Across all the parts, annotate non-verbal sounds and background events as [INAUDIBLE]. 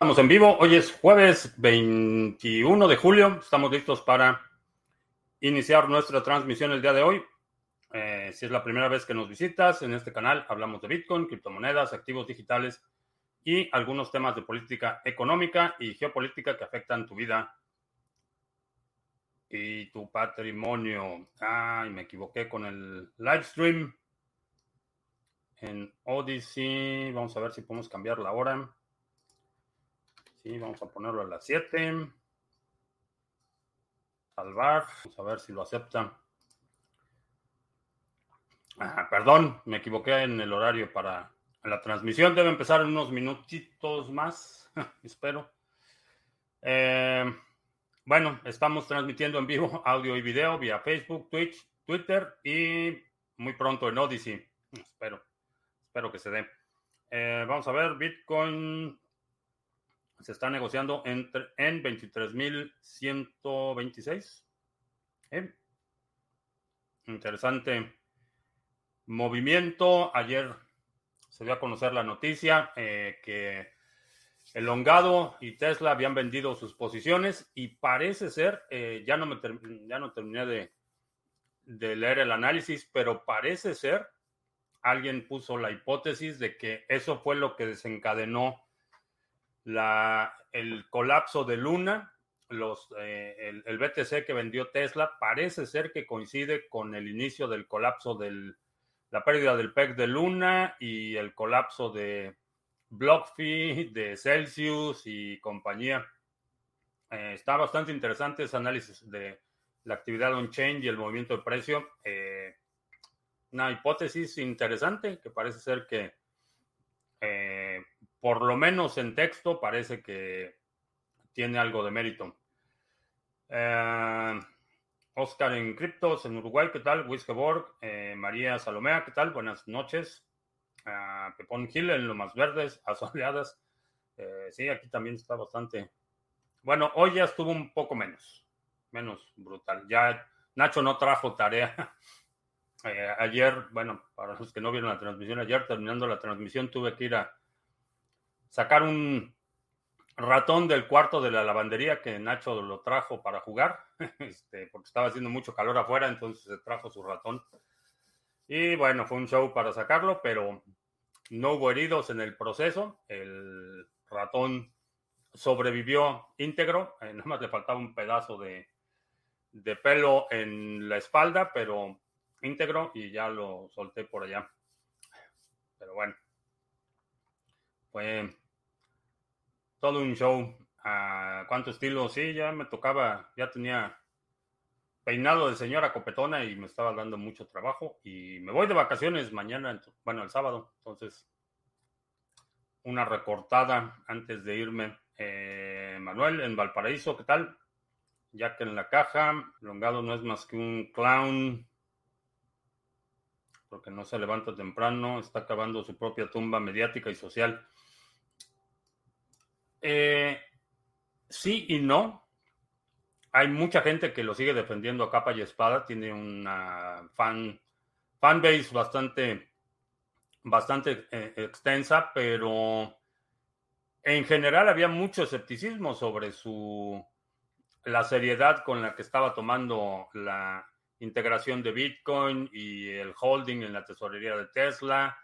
Estamos en vivo. Hoy es jueves 21 de julio. Estamos listos para iniciar nuestra transmisión el día de hoy. Eh, si es la primera vez que nos visitas en este canal, hablamos de Bitcoin, criptomonedas, activos digitales y algunos temas de política económica y geopolítica que afectan tu vida y tu patrimonio. Ay, me equivoqué con el live stream en Odyssey. Vamos a ver si podemos cambiar la hora. Sí, vamos a ponerlo a las 7. Salvar. Vamos a ver si lo acepta. Ah, perdón, me equivoqué en el horario para la transmisión. Debe empezar unos minutitos más. [LAUGHS] Espero. Eh, bueno, estamos transmitiendo en vivo [LAUGHS] audio y video vía Facebook, Twitch, Twitter y muy pronto en Odyssey. Espero, espero que se dé. Eh, vamos a ver, Bitcoin se está negociando entre, en 23.126. ¿Eh? Interesante movimiento. Ayer se dio a conocer la noticia eh, que el Hongado y Tesla habían vendido sus posiciones y parece ser, eh, ya, no me ya no terminé de, de leer el análisis, pero parece ser, alguien puso la hipótesis de que eso fue lo que desencadenó la, el colapso de Luna, eh, el, BTC que vendió Tesla, parece ser que coincide con el inicio del colapso de la pérdida del PEC de Luna y el colapso de BlockFi, de Celsius y compañía. Eh, está bastante interesante ese análisis de la actividad on-chain y el movimiento de precio. Eh, una hipótesis interesante que parece ser que por lo menos en texto, parece que tiene algo de mérito. Eh, Oscar en Criptos en Uruguay, ¿qué tal? Wiskeborg, eh, María Salomea, ¿qué tal? Buenas noches. Uh, Pepón Gil en Lomas Verdes, [LAUGHS] asoleadas. Eh, sí, aquí también está bastante. Bueno, hoy ya estuvo un poco menos, menos brutal. Ya Nacho no trajo tarea. [LAUGHS] Eh, ayer, bueno, para los que no vieron la transmisión, ayer terminando la transmisión tuve que ir a sacar un ratón del cuarto de la lavandería que Nacho lo trajo para jugar, [LAUGHS] este, porque estaba haciendo mucho calor afuera, entonces se trajo su ratón. Y bueno, fue un show para sacarlo, pero no hubo heridos en el proceso. El ratón sobrevivió íntegro, eh, nada más le faltaba un pedazo de, de pelo en la espalda, pero íntegro y ya lo solté por allá. Pero bueno, fue todo un show. ¿A cuánto estilo? Sí, ya me tocaba, ya tenía peinado de señora copetona y me estaba dando mucho trabajo. Y me voy de vacaciones mañana, bueno, el sábado. Entonces, una recortada antes de irme. Eh, Manuel, en Valparaíso, ¿qué tal? Ya que en la caja, Longado no es más que un clown, porque no se levanta temprano, está acabando su propia tumba mediática y social. Eh, sí y no. Hay mucha gente que lo sigue defendiendo a capa y espada. Tiene una fan fanbase bastante, bastante eh, extensa, pero en general había mucho escepticismo sobre su la seriedad con la que estaba tomando la integración de Bitcoin y el holding en la tesorería de Tesla.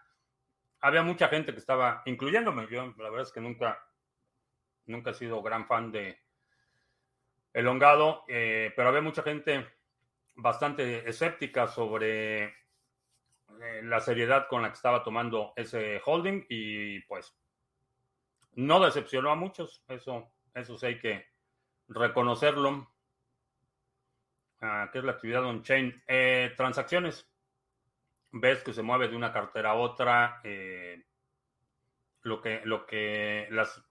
Había mucha gente que estaba, incluyéndome, yo la verdad es que nunca nunca he sido gran fan de Elongado, eh, pero había mucha gente bastante escéptica sobre eh, la seriedad con la que estaba tomando ese holding y pues no decepcionó a muchos, eso, eso sí hay que reconocerlo. Ah, ¿Qué es la actividad on-chain? Eh, transacciones. Ves que se mueve de una cartera a otra. lo que, lo que las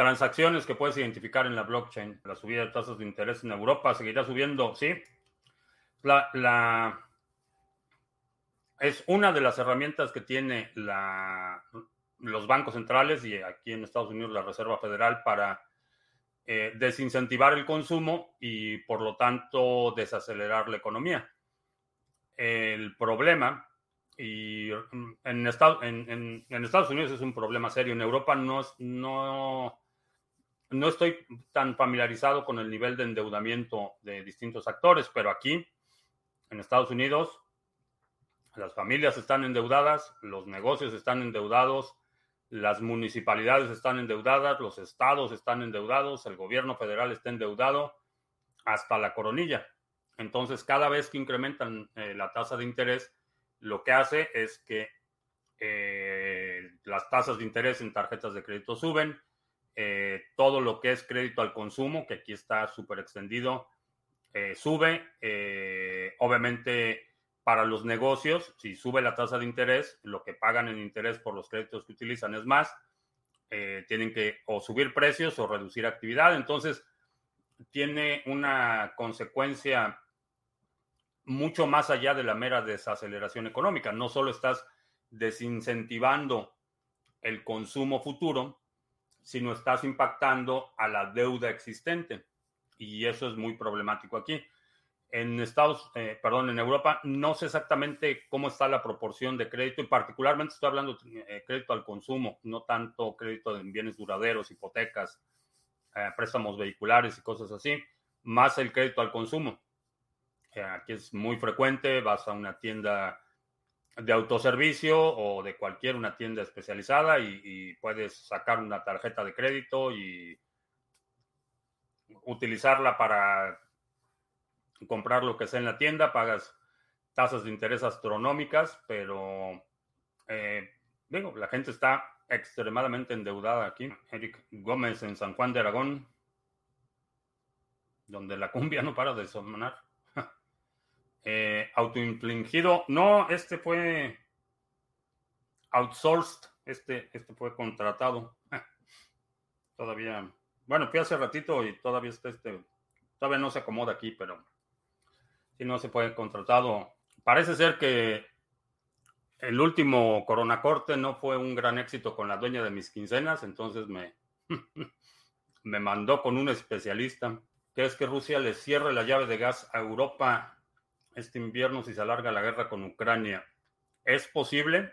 transacciones que puedes identificar en la blockchain. La subida de tasas de interés en Europa seguirá subiendo, ¿sí? La, es una de las herramientas que tiene la, los bancos centrales y aquí en Estados Unidos la Reserva Federal para eh, desincentivar el consumo y por lo tanto desacelerar la economía. El problema, y en, Estados, Unidos es un problema serio, en Europa no, no no estoy tan familiarizado con el nivel de endeudamiento de distintos actores, pero aquí, en Estados Unidos, las familias están endeudadas, los negocios están endeudados, las municipalidades están endeudadas, los estados están endeudados, el gobierno federal está endeudado hasta la coronilla. Entonces, cada vez que incrementan eh, la tasa de interés, lo que hace es que eh, las tasas de interés en tarjetas de crédito suben, eh, todo lo que es crédito al consumo, que aquí está súper extendido, eh, sube. Eh, obviamente, para los negocios, si sube la tasa de interés, lo que pagan en interés por los créditos que utilizan es más. tienen que o subir precios o reducir actividad. Entonces, tiene una consecuencia mucho más allá de la mera desaceleración económica. No solo estás desincentivando el consumo futuro, sino estás impactando a la deuda existente. Y eso es muy problemático aquí. En Estados, eh, perdón, en Europa, no sé exactamente cómo está la proporción de crédito y particularmente estoy hablando de eh, crédito al consumo, no tanto crédito en bienes duraderos, hipotecas, eh, préstamos vehiculares y cosas así, más el crédito al consumo. aquí es muy frecuente, vas a una tienda de autoservicio o de cualquier una tienda especializada y, puedes sacar una tarjeta de crédito y utilizarla para comprar lo que sea en la tienda, pagas tasas de interés astronómicas, pero eh, la gente está extremadamente endeudada aquí. Eric Gómez en San Juan de Aragón, donde la cumbia no para de sonar. Eh, autoinfligido. No, este fue outsourced. Este, este fue contratado. [LAUGHS] Todavía. Bueno, fui hace ratito y todavía está este. Todavía no se acomoda aquí, pero si no se fue contratado. Parece ser que el último Corona Corte no fue un gran éxito con la dueña de mis quincenas, entonces me, [LAUGHS] me mandó con un especialista, que es que Rusia le cierre la llave de gas a Europa este invierno si se alarga la guerra con Ucrania. Es posible,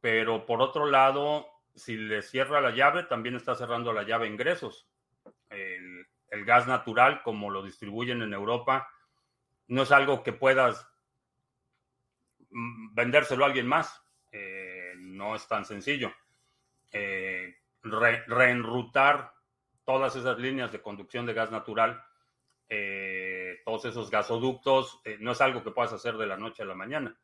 pero por otro lado, si le cierra la llave, también está cerrando la llave ingresos. El, gas natural, como lo distribuyen en Europa, no es algo que puedas mm, vendérselo a alguien más. Eh, no es tan sencillo. Eh, reenrutar todas esas líneas de conducción de gas natural eh, todos esos gasoductos, eh, no es algo que puedas hacer de la noche a la mañana.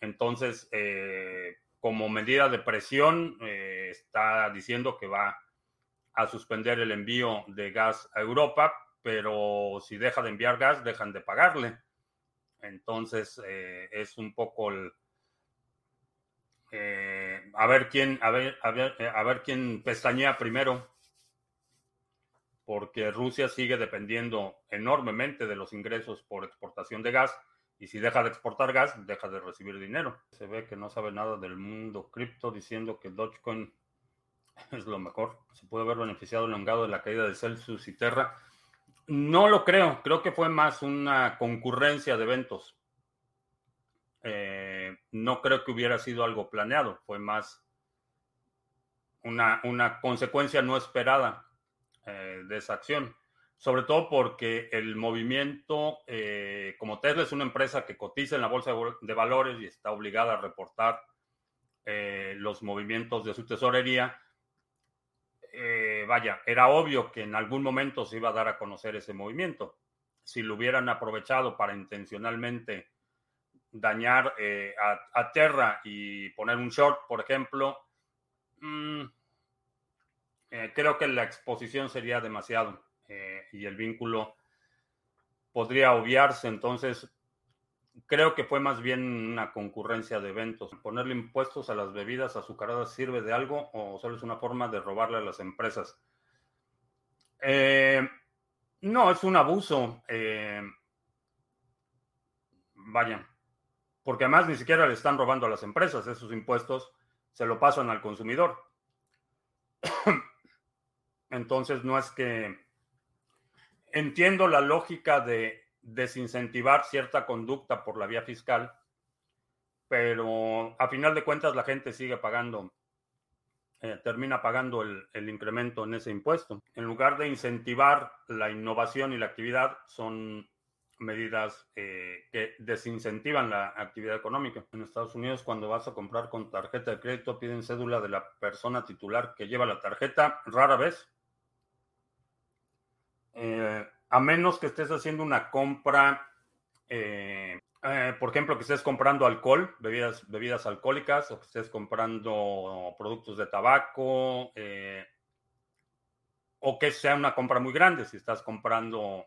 Entonces, eh, como medida de presión, está diciendo que va a suspender el envío de gas a Europa, pero si deja de enviar gas, dejan de pagarle. Entonces, es un poco el... a ver quién, a ver, a ver, a ver quién pestañea primero porque Rusia sigue dependiendo enormemente de los ingresos por exportación de gas y si deja de exportar gas, deja de recibir dinero. Se ve que no sabe nada del mundo cripto diciendo que Dogecoin [LAUGHS] es lo mejor. Se puede haber beneficiado elongado de la caída de Celsius y Terra. No lo creo, creo que fue más una concurrencia de eventos. Eh, no creo que hubiera sido algo planeado, fue más una, una consecuencia no esperada eh, de esa acción. Sobre todo porque el movimiento, eh, como Tesla es una empresa que cotiza en la bolsa de valores y está obligada a reportar eh, los movimientos de su tesorería, vaya, era obvio que en algún momento se iba a dar a conocer ese movimiento. Si lo hubieran aprovechado para intencionalmente dañar a, Terra y poner un short, por ejemplo, mmm, eh, creo que la exposición sería demasiado eh, y el vínculo podría obviarse. Entonces, creo que fue más bien una concurrencia de eventos. Ponerle impuestos a las bebidas azucaradas sirve de algo o solo es una forma de robarle a las empresas. Eh, no, es un abuso. vaya, porque además ni siquiera le están robando a las empresas esos impuestos, se lo pasan al consumidor. Entonces, no es que entiendo la lógica de desincentivar cierta conducta por la vía fiscal, pero a final de cuentas la gente sigue pagando eh, termina pagando el, incremento en ese impuesto. En lugar de incentivar la innovación y la actividad, son medidas eh, que desincentivan la actividad económica. En Estados Unidos, cuando vas a comprar con tarjeta de crédito, piden cédula de la persona titular que lleva la tarjeta, rara vez. Eh, a menos que estés haciendo una compra, eh, por ejemplo, que estés comprando alcohol, bebidas, bebidas alcohólicas, o que estés comprando productos de tabaco, o que sea una compra muy grande, si estás comprando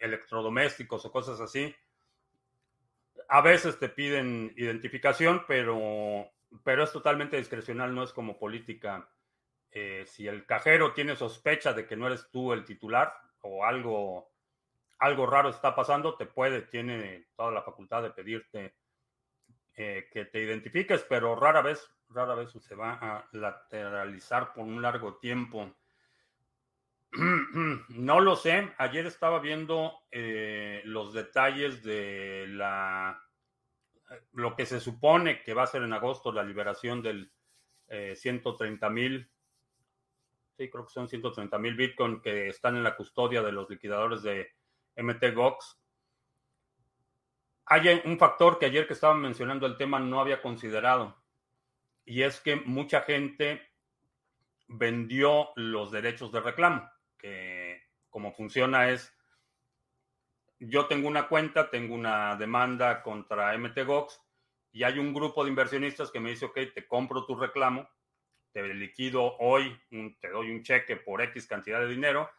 electrodomésticos o cosas así, a veces te piden identificación, pero, pero es totalmente discrecional, no es como política. Eh, si el cajero tiene sospecha de que no eres tú el titular o algo, algo raro está pasando, te puede, tiene toda la facultad de pedirte eh, que te identifiques, pero rara vez, rara vez se va a lateralizar por un largo tiempo. [CLEARS THROAT] No lo sé. Ayer estaba viendo eh, los detalles de la lo que se supone que va a ser en agosto la liberación del 130 eh, mil, sí, creo que son 130 mil Bitcoin que están en la custodia de los liquidadores de MTGOX. Hay un factor que ayer que estaba mencionando el tema no había considerado, y es que mucha gente vendió los derechos de reclamo que como funciona es, yo tengo una cuenta, tengo una demanda contra MTGOX y hay un grupo de inversionistas que me dice, ok, te compro tu reclamo, te liquido hoy, te doy un cheque por X cantidad de dinero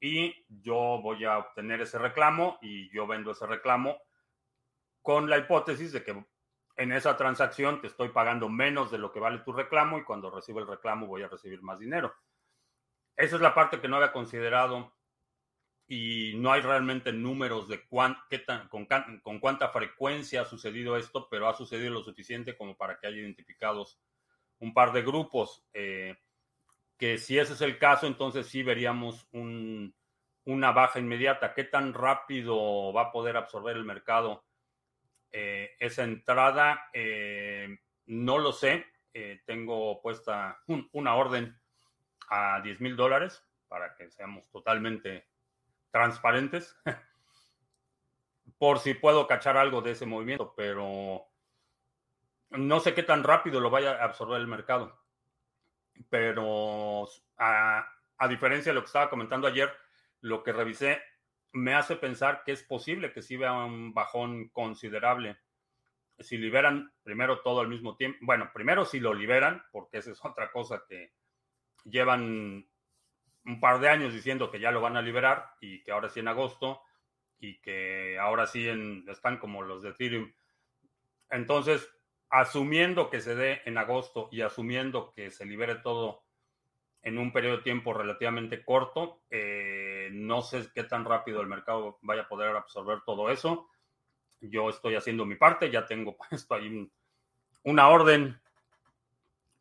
y yo voy a obtener ese reclamo y yo vendo ese reclamo con la hipótesis de que en esa transacción te estoy pagando menos de lo que vale tu reclamo y cuando recibo el reclamo voy a recibir más dinero. Esa es la parte que no había considerado y no hay realmente números de qué tan, con, cuánta frecuencia ha sucedido esto, pero ha sucedido lo suficiente como para que haya identificados un par de grupos. Eh, que si ese es el caso, entonces sí veríamos una baja inmediata. ¿Qué tan rápido va a poder absorber el mercado eh, esa entrada? Eh, no lo sé. tengo puesta una orden a 10 mil dólares para que seamos totalmente transparentes. [LAUGHS] Por si puedo cachar algo de ese movimiento, pero no sé qué tan rápido lo vaya a absorber el mercado. Pero a, a diferencia de lo que estaba comentando ayer, lo que revisé me hace pensar que es posible que sí vea un bajón considerable. Si liberan primero todo al mismo tiempo, bueno, primero si lo liberan, porque esa es otra cosa que llevan un par de años diciendo que ya lo van a liberar y que ahora sí en agosto y que ahora sí están como los de Ethereum. Entonces, asumiendo que se dé en agosto y asumiendo que se libere todo en un periodo de tiempo relativamente corto, eh, no sé qué tan rápido el mercado vaya a poder absorber todo eso. Yo estoy haciendo mi parte, ya tengo [LAUGHS] puesto ahí una orden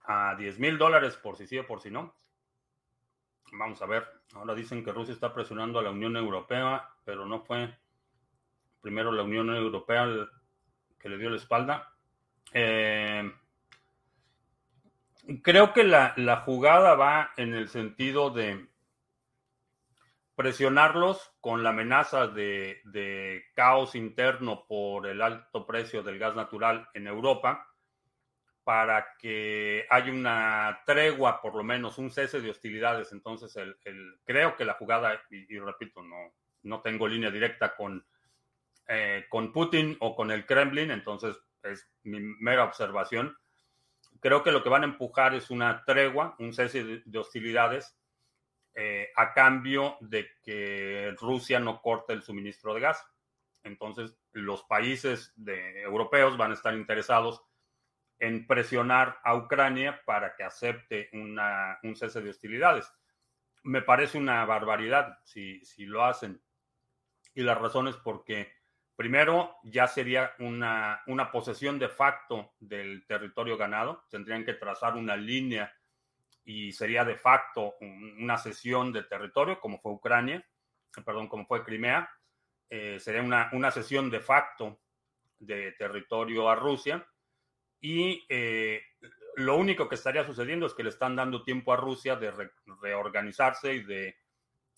a 10 mil dólares por si sí o por si no. Vamos a ver. Ahora dicen que Rusia está presionando a la Unión Europea, pero no fue primero la Unión Europea que le dio la espalda. Eh, creo que la, jugada va en el sentido de presionarlos con la amenaza de, de, caos interno por el alto precio del gas natural en Europa para que haya una tregua, por lo menos un cese de hostilidades. Entonces, el, creo que la jugada, y, repito, no, no tengo línea directa con, eh, con Putin o con el Kremlin, entonces es mi mera observación. Creo que lo que van a empujar es una tregua, un cese de, hostilidades, eh, a cambio de que Rusia no corte el suministro de gas. Entonces, los países europeos van a estar interesados en presionar a Ucrania para que acepte un cese de hostilidades. Me parece una barbaridad si, si lo hacen. Y la razón es porque, primero, ya sería una, una posesión de facto del territorio ganado. Tendrían que trazar una línea y sería de facto una cesión de territorio, como fue Ucrania, perdón, como fue Crimea. Eh, sería una, una cesión de facto de territorio a Rusia y eh, lo único que estaría sucediendo es que le están dando tiempo a Rusia de reorganizarse y de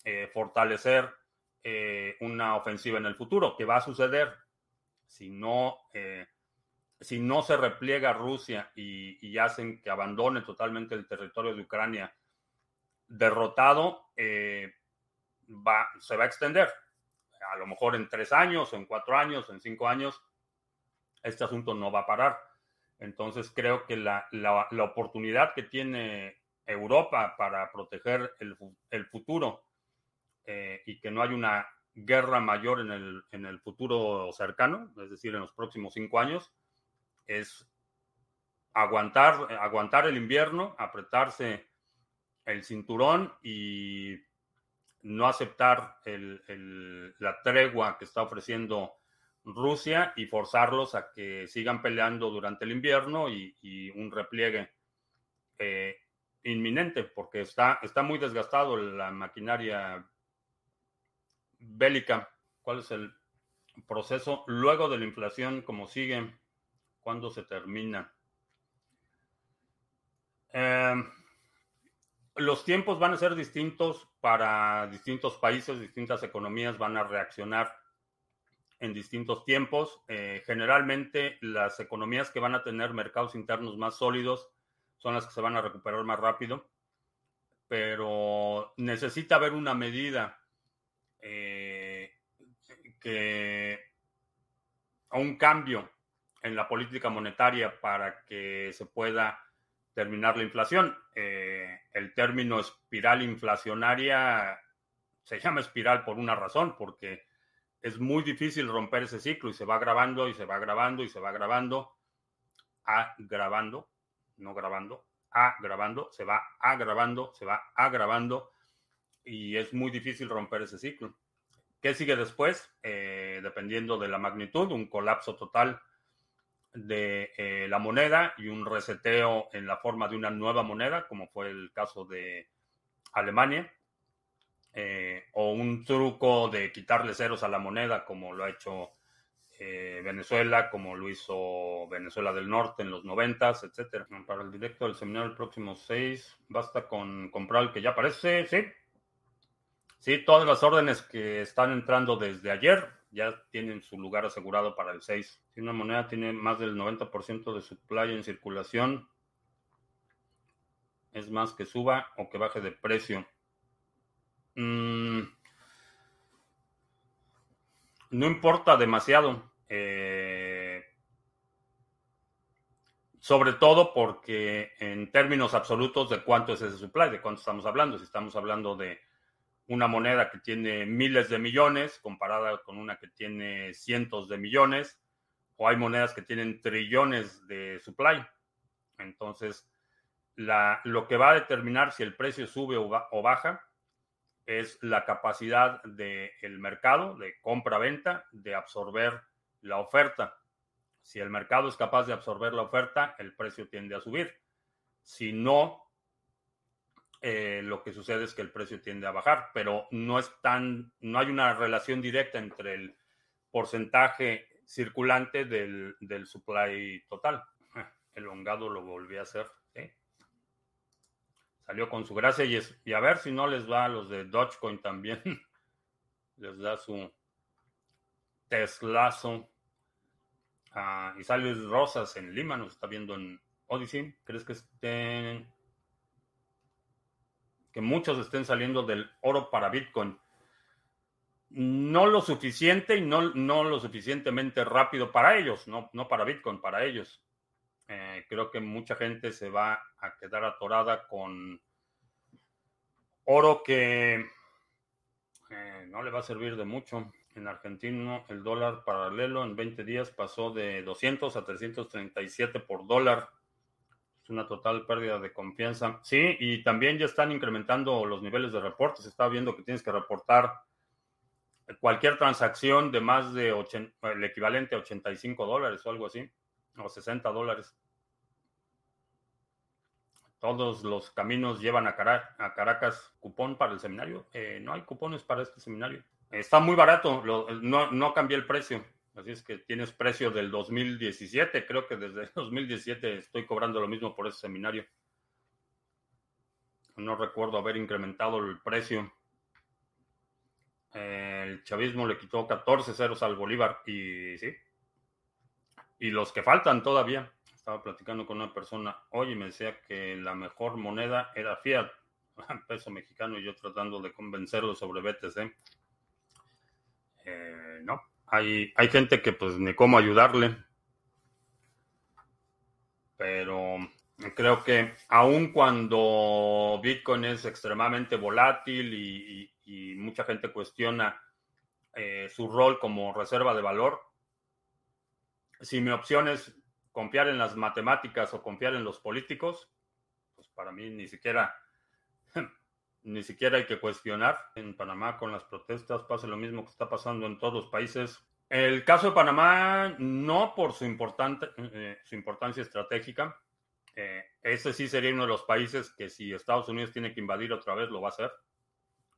eh, fortalecer eh, una ofensiva en el futuro, que va a suceder si no, eh, si no se repliega Rusia y, hacen que abandone totalmente el territorio de Ucrania derrotado, va, se va a extender. A lo mejor en tres años, en cuatro años, en cinco años, este asunto no va a parar. Entonces creo que la, oportunidad que tiene Europa para proteger el, futuro eh, y que no hay una guerra mayor en el, en el futuro cercano, es decir, en los próximos cinco años, es aguantar, aguantar el invierno, apretarse el cinturón y no aceptar la tregua que está ofreciendo Rusia y forzarlos a que sigan peleando durante el invierno y, un repliegue eh, inminente, porque está, está muy desgastado la maquinaria bélica. ¿Cuál es el proceso luego de la inflación? ¿Cómo sigue? ¿Cuándo se termina? Eh, los tiempos van a ser distintos para distintos países, distintas economías van a reaccionar en distintos tiempos. Eh, generalmente las economías que van a tener mercados internos más sólidos son las que se van a recuperar más rápido, pero necesita haber una medida eh, que un cambio en la política monetaria para que se pueda terminar la inflación. Eh, el término espiral inflacionaria se llama espiral por una razón, porque es muy difícil romper ese ciclo y se va grabando y se va grabando y se va grabando, agravando, no grabando, agravando, se va agravando, se va agravando y es muy difícil romper ese ciclo. ¿Qué sigue después? Eh, dependiendo de la magnitud, un colapso total de eh, la moneda y un reseteo en la forma de una nueva moneda, como fue el caso de Alemania. Eh, o un truco de quitarle ceros a la moneda, como lo ha hecho Venezuela, como lo hizo Venezuela del Norte en los noventas, etcétera. Para el directo del seminario el próximo 6, basta con comprar el que ya aparece, sí. Sí, todas las órdenes que están entrando desde ayer ya tienen su lugar asegurado para el 6. Si una moneda tiene más del 90% de supply en circulación, es más que suba o que baje de precio. Mm, no importa demasiado. Eh, sobre todo porque en términos absolutos de cuánto es ese supply, de cuánto estamos hablando. Si estamos hablando de una moneda que tiene miles de millones comparada con una que tiene cientos de millones, o hay monedas que tienen trillones de supply. Entonces, la, lo que va a determinar si el precio sube o baja es la capacidad del mercado de compra-venta de absorber la oferta. Si el mercado es capaz de absorber la oferta, el precio tiende a subir. Si no, eh, lo que sucede es que el precio tiende a bajar, pero no es tan, no hay una relación directa entre el porcentaje circulante del, del supply total. [LAUGHS] El hongado lo volví a hacer salió con su gracia y, a ver si no les va a los de Dogecoin también. [LAUGHS] les da su Teslazo. Ah, y sale Rosas en Lima, nos está viendo en Odyssey. ¿Crees que estén que muchos estén saliendo del oro para Bitcoin? No lo suficiente y no, no lo suficientemente rápido para ellos, no, no para Bitcoin, para ellos. Eh, creo que mucha gente se va a quedar atorada con oro que eh, no le va a servir de mucho. En Argentina el dólar paralelo en 20 días pasó de 200 a 337 por dólar. Una total pérdida de confianza. Sí, y también ya están incrementando los niveles de reportes. Estaba viendo que tienes que reportar cualquier transacción de más de el equivalente a 85 dólares o algo así o 60 dólares. Todos los caminos llevan a, Caracas cupón para el seminario. Eh, no hay cupones para este seminario. Está muy barato, no, no cambié el precio. Así es que tienes precio del 2017. Creo que desde 2017 estoy cobrando lo mismo por ese seminario. No recuerdo haber incrementado el precio. El chavismo le quitó 14 ceros al Bolívar y sí. Y los que faltan todavía. Estaba platicando con una persona hoy y me decía que la mejor moneda era Fiat, [LAUGHS] peso mexicano, y yo tratando de convencerlo sobre BTC. Eh, no, hay, hay gente que pues ni cómo ayudarle. Pero creo que aun cuando Bitcoin es extremadamente volátil y, mucha gente cuestiona eh, su rol como reserva de valor, si mi opción es confiar en las matemáticas o confiar en los políticos, pues para mí ni siquiera ni siquiera hay que cuestionar. En Panamá con las protestas pasa lo mismo que está pasando en todos los países. El caso de Panamá, no por su, importante, eh, su importancia estratégica, eh, ese sí sería uno de los países que si Estados Unidos tiene que invadir otra vez, lo va a hacer.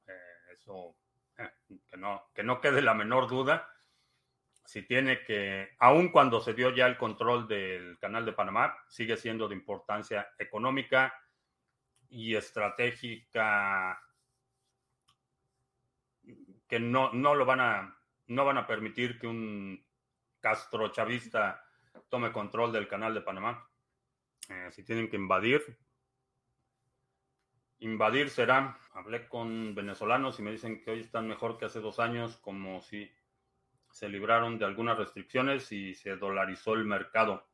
Eh, eso, que, no, que no quede la menor duda. Si tiene que, aun cuando se dio ya el control del canal de Panamá, sigue siendo de importancia económica y estratégica que no, no lo van a, no van a permitir que un Castro chavista tome control del canal de Panamá. Eh, si tienen que invadir, invadir será. Hablé con venezolanos y me dicen que hoy están mejor que hace dos años, como si se libraron de algunas restricciones y se dolarizó el mercado.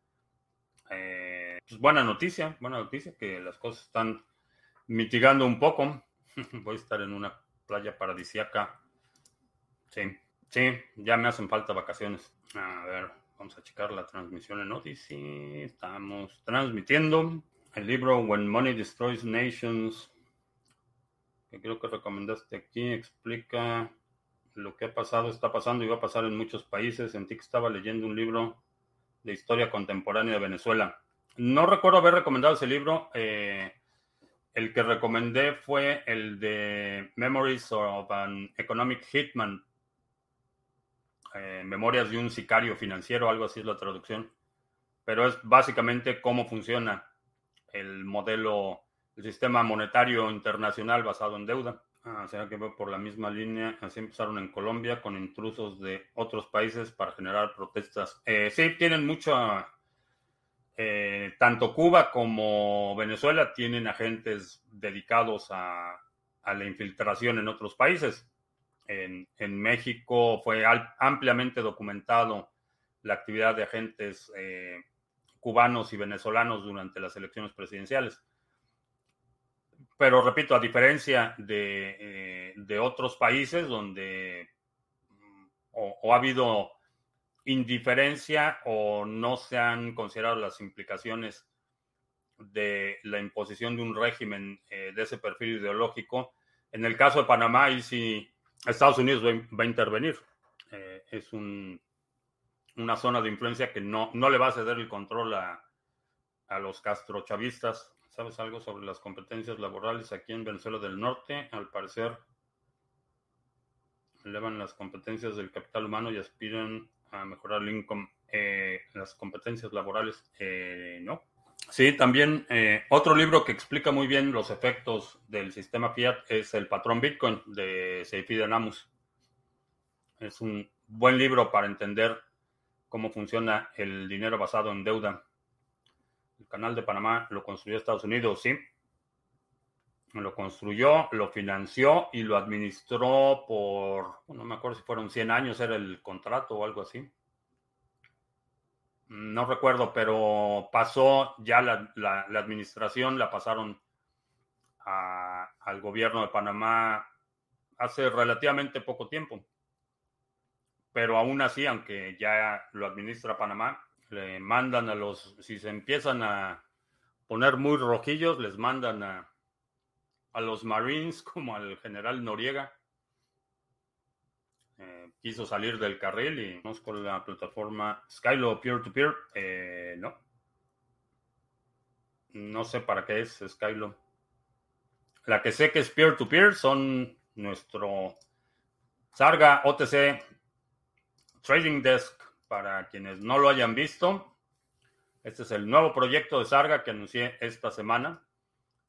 Eh, pues buena noticia, buena noticia que las cosas están mitigando un poco. [LAUGHS] Voy a estar en una playa paradisiaca. Sí, sí, ya me hacen falta vacaciones. A ver, Vamos a checar la transmisión en Odyssey. Estamos transmitiendo el libro When Money Destroys Nations, que creo que recomendaste aquí, explica lo que ha pasado, está pasando y va a pasar en muchos países. Sentí que estaba leyendo un libro de historia contemporánea de Venezuela. No recuerdo haber recomendado ese libro. Eh, el que recomendé fue el de Memories of an Economic Hitman eh, Memorias de un sicario financiero, algo así es la traducción. Pero es básicamente cómo funciona el modelo, el sistema monetario internacional basado en deuda. Ah, sea que voy por la misma línea. Así empezaron en Colombia con intrusos de otros países para generar protestas. Eh, sí, tienen mucho. Eh, tanto Cuba como Venezuela tienen agentes dedicados a la infiltración en otros países en, México fue ampliamente documentado la actividad de agentes eh, cubanos y venezolanos durante las elecciones presidenciales. Pero repito, a diferencia de, eh, otros países donde mm, ha habido indiferencia o no se han considerado las implicaciones de la imposición de un régimen eh, de ese perfil ideológico. En el caso de Panamá, ahí sí Estados Unidos va, a intervenir. Eh, es una zona de influencia que no, no le va a ceder el control a, a los castrochavistas. ¿Sabes algo sobre las competencias laborales aquí en Venezuela del Norte? Al parecer, elevan las competencias del capital humano y aspiran a mejorar. Eh, las competencias laborales, eh, no. Sí, también eh, otro libro que explica muy bien los efectos del sistema fiat es El patrón Bitcoin de Seifi Namus. Es un buen libro para entender cómo funciona el dinero basado en deuda. El canal de Panamá lo construyó Estados Unidos, sí. Lo construyó, lo financió y lo administró por, no me acuerdo si fueron 100 años, era el contrato o algo así no recuerdo, pero pasó ya la, administración, la pasaron al gobierno de Panamá hace relativamente poco tiempo. Pero aún así, aunque ya lo administra Panamá, le mandan a los, si se empiezan a poner muy rojillos, les mandan a, a los Marines como al general Noriega quiso salir del carril y vamos con la plataforma Skylo Peer-to-Peer. Eh, no. No sé para qué es Skylo. La que sé que es peer-to-peer son nuestro Sarga OTC Trading Desk para quienes no lo hayan visto, este es el nuevo proyecto de Sarga que anuncié esta semana.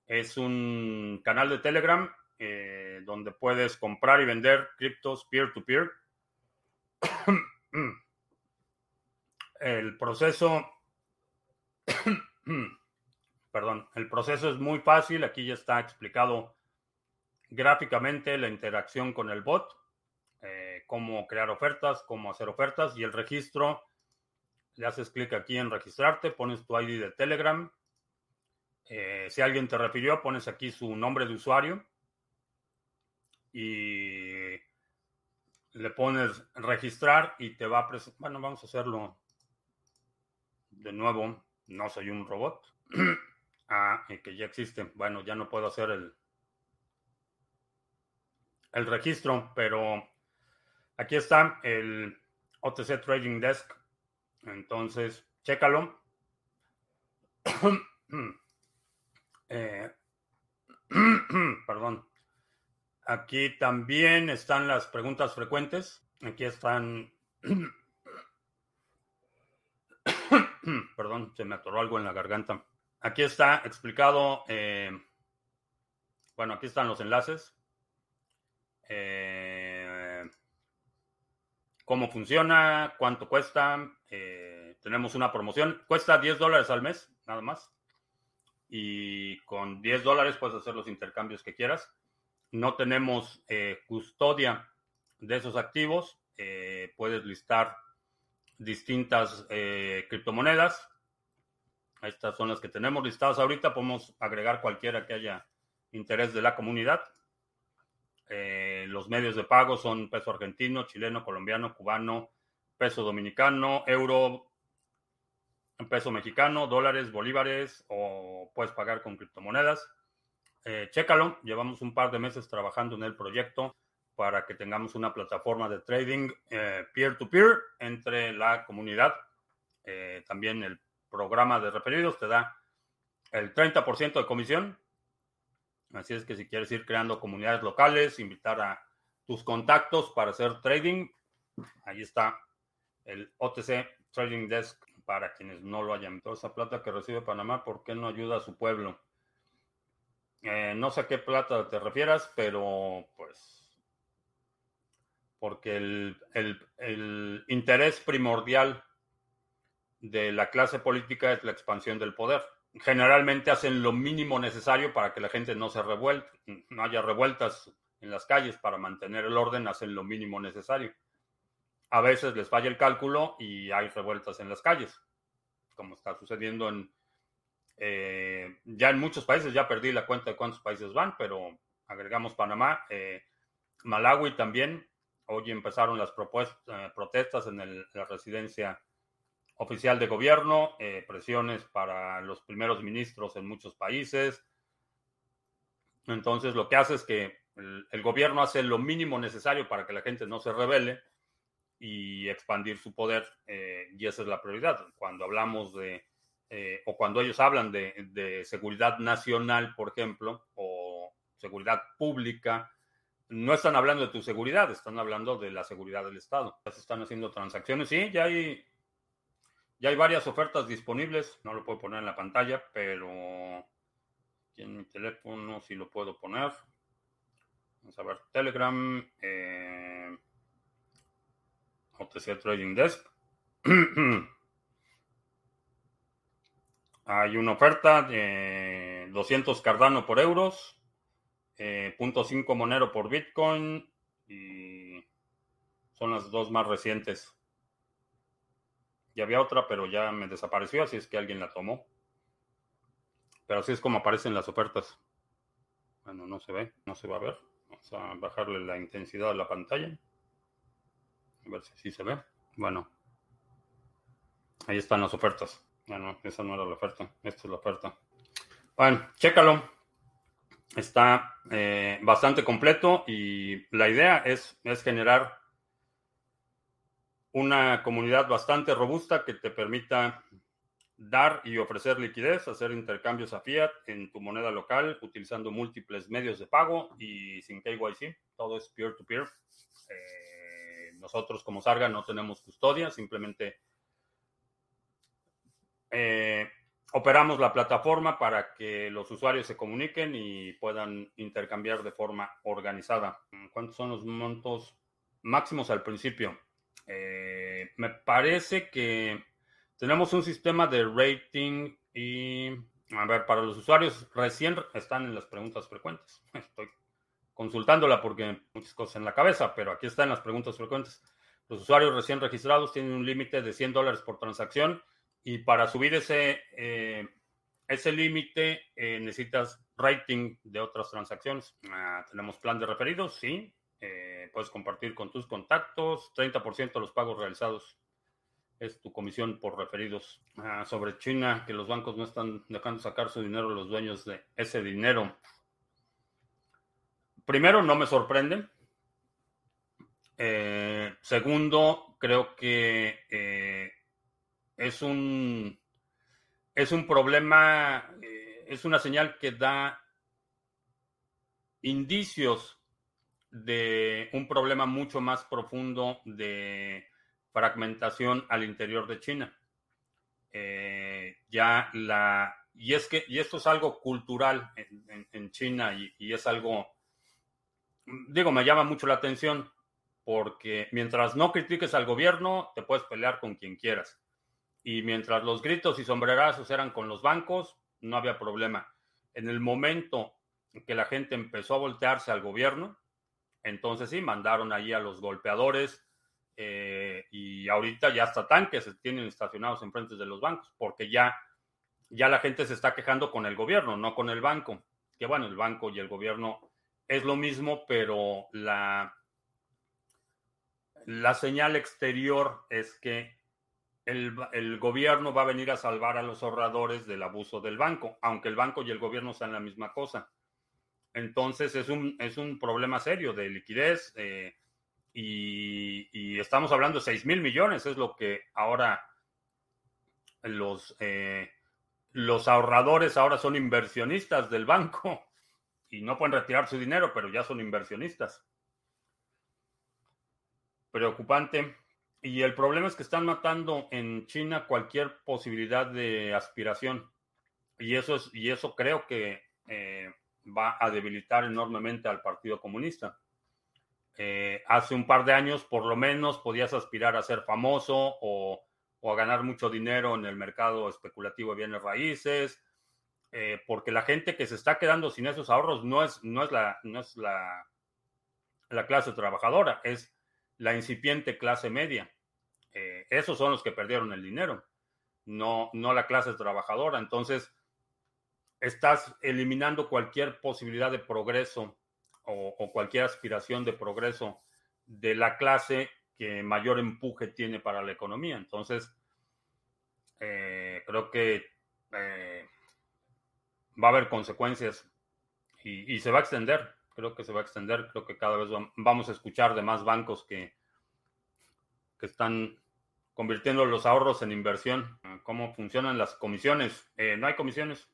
Es un canal de Telegram eh, donde puedes comprar y vender criptos peer-to-peer. [COUGHS] el proceso, [COUGHS] perdón, el proceso es muy fácil. Aquí ya está explicado gráficamente la interacción con el bot, eh, cómo crear ofertas, cómo hacer ofertas y el registro le haces clic aquí en registrarte, pones tu ID de Telegram. Eh, si alguien te refirió, pones aquí su nombre de usuario y le pones registrar y te va a presentar. Bueno, vamos a hacerlo de nuevo. No soy un robot. [CLEARS THROAT] ah, que ya existe. Bueno, ya no puedo hacer el, el registro, pero aquí está el OTC Trading Desk entonces, chécalo. [CLEARS THROAT] Eh, [CLEARS THROAT] perdón. Aquí también están las preguntas frecuentes. Aquí están. [CLEARS THROAT] Perdón, se me atoró algo en la garganta. Aquí está explicado. Eh, bueno, aquí están los enlaces. Eh, cómo funciona, cuánto cuesta, eh, tenemos una promoción, cuesta 10 dólares al mes, nada más. Y con 10 dólares puedes hacer los intercambios que quieras. No tenemos eh, custodia de esos activos. Eh, puedes listar distintas criptomonedas. Estas son las que tenemos listadas ahorita. Podemos agregar cualquiera que haya interés de la comunidad. los medios de pago son peso argentino, chileno, colombiano, cubano, peso dominicano, euro, peso mexicano, dólares, bolívares o puedes pagar con criptomonedas. Eh, chécalo, llevamos un par de meses trabajando en el proyecto para que tengamos una plataforma de trading eh, peer-to-peer entre la comunidad. Eh, también el programa de referidos te da el 30% de comisión. Así es que si quieres ir creando comunidades locales, invitar a tus contactos para hacer trading, ahí está el OTC Trading Desk para quienes no lo hayan. Toda esa plata que recibe Panamá, ¿por qué no ayuda a su pueblo? Eh, no sé a qué plata te refieras, pero pues porque el, interés primordial de la clase política es la expansión del poder. Generalmente hacen lo mínimo necesario para que la gente no se revuelte, no haya revueltas en las calles para mantener el orden, hacen lo mínimo necesario a veces les falla el cálculo y hay revueltas en las calles, como está sucediendo en eh, ya en muchos países, ya perdí la cuenta de cuántos países van, pero agregamos Panamá, eh, Malawi también, hoy empezaron las eh, protestas en la residencia oficial de gobierno, presiones para los primeros ministros en muchos países. Entonces lo que hace es que el gobierno hace lo mínimo necesario para que la gente no se revele y expandir su poder, eh, y esa es la prioridad. Cuando hablamos de, eh, o cuando ellos hablan de, seguridad nacional, por ejemplo, o seguridad pública, no están hablando de tu seguridad, están hablando de la seguridad del Estado. Se están haciendo transacciones, sí, ya hay, ya hay varias ofertas disponibles, no lo puedo poner en la pantalla, pero en mi teléfono sí lo puedo poner. Vamos a ver, Telegram. Eh, OTC Trading Desk. [CLEARS THROAT] Hay una oferta de 200 Cardano por euros, eh, 0.5 Monero por Bitcoin y son las dos más recientes. Y había otra, pero ya me desapareció, así es que alguien la tomó. Pero así es como aparecen las ofertas. Bueno, no se ve, no se va a ver. Vamos a bajarle la intensidad a la pantalla. A ver si se ve. Bueno. Ahí están las ofertas. Bueno, esa no era la oferta. Esta es la oferta. Bueno, chécalo. Está eh, bastante completo y la idea es, es generar una comunidad bastante robusta que te permita dar y ofrecer liquidez, hacer intercambios a fiat en tu moneda local utilizando múltiples medios de pago y sin KYC. Todo es peer-to-peer. -peer. Eh, nosotros como Sarga no tenemos custodia, simplemente eh, operamos la plataforma para que los usuarios se comuniquen y puedan intercambiar de forma organizada. ¿Cuántos son los montos máximos al principio? Eh, me parece que tenemos un sistema de rating y, a ver, para los usuarios recién están en las preguntas frecuentes. [LAUGHS] Estoy consultándola porque muchas cosas en la cabeza, pero aquí están las preguntas frecuentes. Los usuarios recién registrados tienen un límite de 100 dólares por transacción y para subir ese, eh, ese límite eh, necesitas rating de otras transacciones. Ah, tenemos plan de referidos, sí. Eh, puedes compartir con tus contactos. 30% de los pagos realizados es tu comisión por referidos. Ah, sobre China, que los bancos no están dejando sacar su dinero los dueños de ese dinero. Primero, no me sorprende. segundo, creo que es un, es un problema, eh, es una señal que da indicios de un problema mucho más profundo de fragmentación al interior de China. Eh, ya la y es que y esto es algo cultural en, China y, es algo digo me llama mucho la atención porque mientras no critiques al gobierno te puedes pelear con quien quieras y mientras los gritos y sombrerazos eran con los bancos, no había problema. En el momento que la gente empezó a voltearse al gobierno, entonces sí, mandaron allí a los golpeadores eh, y ahorita ya hasta tanques se tienen estacionados enfrente de los bancos, porque ya, ya la gente se está quejando con el gobierno, no con el banco. Que bueno, el banco y el gobierno es lo mismo, pero la, la señal exterior es que el, gobierno va a venir a salvar a los ahorradores del abuso del banco, aunque el banco y el gobierno sean la misma cosa. Entonces es un, es un problema serio de liquidez eh, y, estamos hablando de 6 mil millones, es lo que ahora los, eh, los ahorradores ahora son inversionistas del banco y no pueden retirar su dinero, pero ya son inversionistas. Preocupante. Y el problema es que están matando en China cualquier posibilidad de aspiración. Y eso, es, y eso creo que eh, va a debilitar enormemente al Partido Comunista. Eh, hace un par de años, por lo menos, podías aspirar a ser famoso o, a ganar mucho dinero en el mercado especulativo de bienes raíces, eh, porque la gente que se está quedando sin esos ahorros no es, no es, la, no es la, la clase trabajadora, es la incipiente clase media. Eh, esos son los que perdieron el dinero, no, no la clase trabajadora. Entonces, estás eliminando cualquier posibilidad de progreso o, cualquier aspiración de progreso de la clase que mayor empuje tiene para la economía. Entonces, eh, creo que va a haber consecuencias y, se va a extender. Creo que se va a extender. Creo que cada vez vamos a escuchar de más bancos que, que están convirtiendo los ahorros en inversión. ¿Cómo funcionan las comisiones? Eh, no hay comisiones.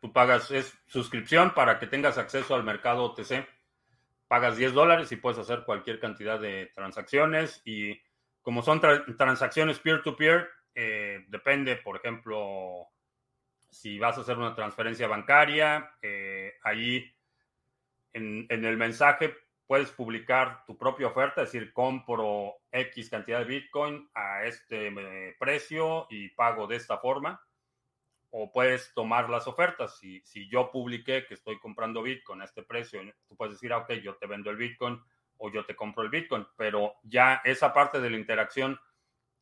tú pagas, es suscripción para que tengas acceso al mercado OTC. Pagas 10 dólares y puedes hacer cualquier cantidad de transacciones. Y como son transacciones peer-to-peer, eh, depende, por ejemplo, si vas a hacer una transferencia bancaria, eh, ahí en, en el mensaje puedes publicar tu propia oferta, es decir, compro X cantidad de Bitcoin a este eh, precio y pago de esta forma. O puedes tomar las ofertas. Si, si yo publiqué que estoy comprando Bitcoin a este precio, tú puedes decir, ah, ok, yo te vendo el Bitcoin o yo te compro el Bitcoin. Pero ya esa parte de la interacción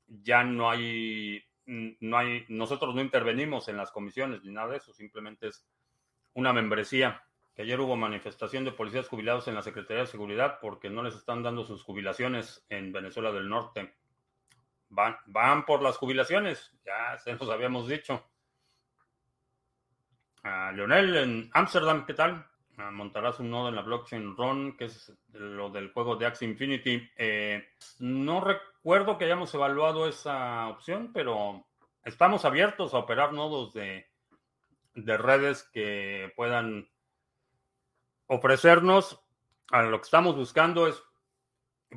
ya no hay, no hay, nosotros no intervenimos en las comisiones ni nada de eso, simplemente es una membresía que ayer hubo manifestación de policías jubilados en la Secretaría de Seguridad porque no les están dando sus jubilaciones en Venezuela del Norte. Van, van por las jubilaciones, ya se nos habíamos dicho. Leonel, en Amsterdam, ¿qué tal? Montarás un nodo en la blockchain RON, que es lo del juego de Axie Infinity. Eh, no recuerdo que hayamos evaluado esa opción, pero estamos abiertos a operar nodos de, de redes que puedan ofrecernos lo que estamos buscando es,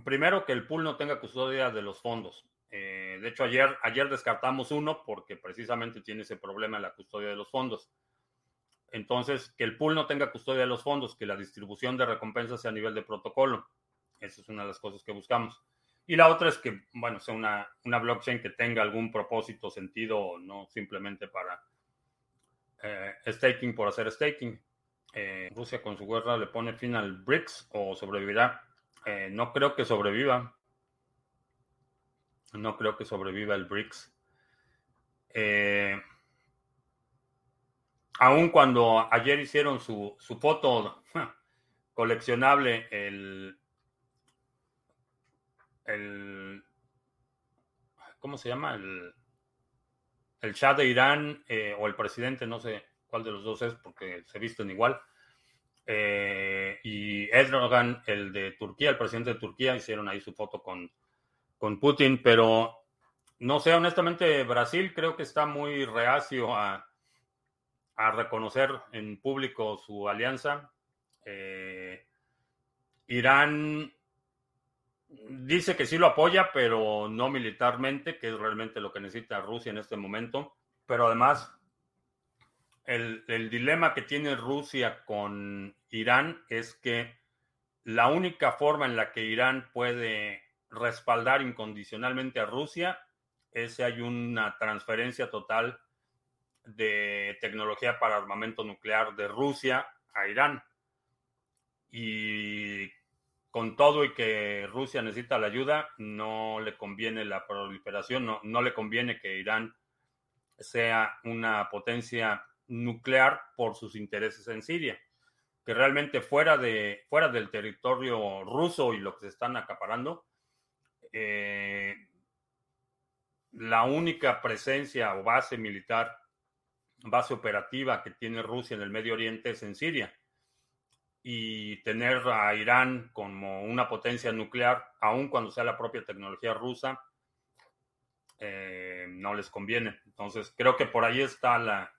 primero, que el pool no tenga custodia de los fondos. Eh, de hecho, ayer, ayer descartamos uno porque precisamente tiene ese problema en la custodia de los fondos. Entonces, que el pool no tenga custodia de los fondos, que la distribución de recompensas sea a nivel de protocolo. Esa es una de las cosas que buscamos. Y la otra es que, bueno, sea una, una blockchain que tenga algún propósito, sentido, no simplemente para eh, staking por hacer staking. Eh, Rusia con su guerra le pone fin al BRICS o sobrevivirá. Eh, no creo que sobreviva. No creo que sobreviva el BRICS. Eh, aun cuando ayer hicieron su, su foto coleccionable, el, el. ¿Cómo se llama? El, el Shah de Irán eh, o el presidente, no sé cuál de los dos es porque se visten igual. Eh, y Erdogan, el de Turquía, el presidente de Turquía, hicieron ahí su foto con, con Putin, pero no sé, honestamente, Brasil creo que está muy reacio a, a reconocer en público su alianza. Eh, Irán dice que sí lo apoya, pero no militarmente, que es realmente lo que necesita Rusia en este momento. Pero además, el, el, dilema que tiene Rusia con Irán es que la única forma en la que Irán puede respaldar incondicionalmente a Rusia es si hay una transferencia total de tecnología para armamento nuclear de Rusia a Irán. Y con todo y que Rusia necesita la ayuda, no le conviene la proliferación, no, no le conviene que Irán sea una potencia nuclear por sus intereses en Siria, que realmente fuera, de, fuera del territorio ruso y lo que se están acaparando, eh, la única presencia o base militar base operativa que tiene Rusia en el Medio Oriente es en Siria. Y tener a Irán como una potencia nuclear, aun cuando sea la propia tecnología rusa, eh, no les conviene. Entonces, creo que por ahí está la,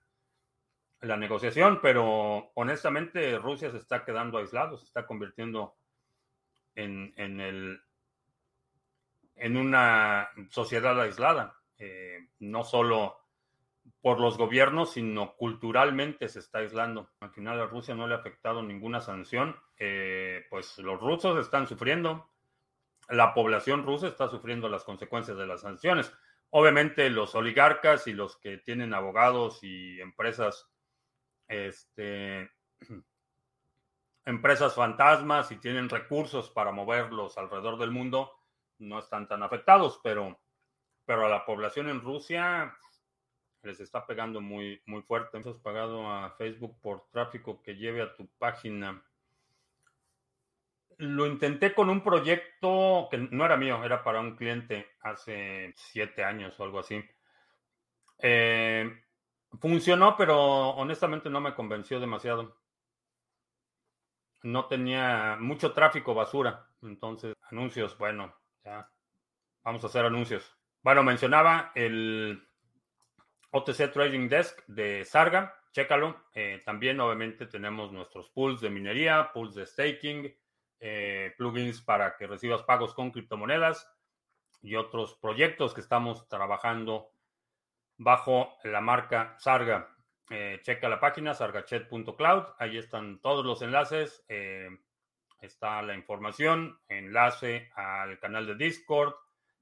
la negociación, pero honestamente Rusia se está quedando aislado, se está convirtiendo en, en, el, en una sociedad aislada. Eh, no solo por los gobiernos, sino culturalmente se está aislando. Al final a Rusia no le ha afectado ninguna sanción, eh, pues los rusos están sufriendo, la población rusa está sufriendo las consecuencias de las sanciones. Obviamente los oligarcas y los que tienen abogados y empresas, este, [CLEARS THROAT] empresas fantasmas y tienen recursos para moverlos alrededor del mundo, no están tan afectados, pero, pero a la población en Rusia les está pegando muy, muy fuerte. Has pagado a Facebook por tráfico que lleve a tu página. Lo intenté con un proyecto que no era mío, era para un cliente hace siete años o algo así. Eh, funcionó, pero honestamente no me convenció demasiado. No tenía mucho tráfico basura. Entonces, anuncios, bueno, ya. Vamos a hacer anuncios. Bueno, mencionaba el OTC Trading Desk de Sarga, chécalo. Eh, también obviamente tenemos nuestros pools de minería, pools de staking, eh, plugins para que recibas pagos con criptomonedas y otros proyectos que estamos trabajando bajo la marca Sarga. Eh, checa la página sargachet.cloud, ahí están todos los enlaces, está la información, enlace al canal de Discord,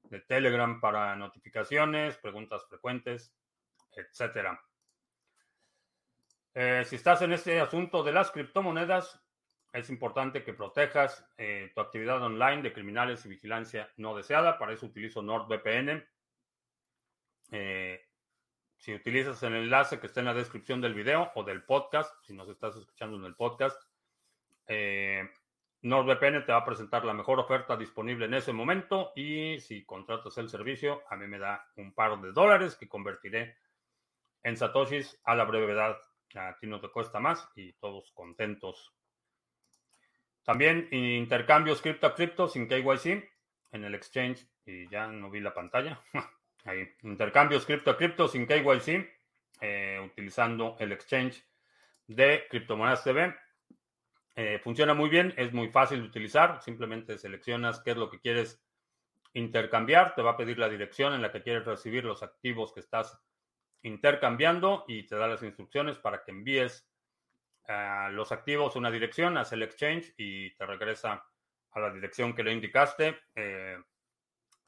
de Telegram para notificaciones, preguntas frecuentes, etcétera. Eh, si estás en este asunto de las criptomonedas, es importante que protejas eh, tu actividad online de criminales y vigilancia no deseada. Para eso utilizo NordVPN. Eh, si utilizas el enlace que está en la descripción del video o del podcast, si nos estás escuchando en el podcast, NordVPN te va a presentar la mejor oferta disponible en ese momento y si contratas el servicio, a mí me da un par de dólares que convertiré en Satoshis a la brevedad. A ti no te cuesta más y todos contentos. También intercambios cripto a cripto sin KYC en el exchange. Y ya no vi la pantalla. [LAUGHS] Ahí. Intercambios cripto a cripto sin KYC eh, utilizando el exchange de Criptomonedas TV. Eh, funciona muy bien, es muy fácil de utilizar. Simplemente seleccionas qué es lo que quieres intercambiar. Te va a pedir la dirección en la que quieres recibir los activos que estás intercambiando y te da las instrucciones para que envíes uh, los activos a una dirección, hace el exchange y te regresa a la dirección que le indicaste. Eh,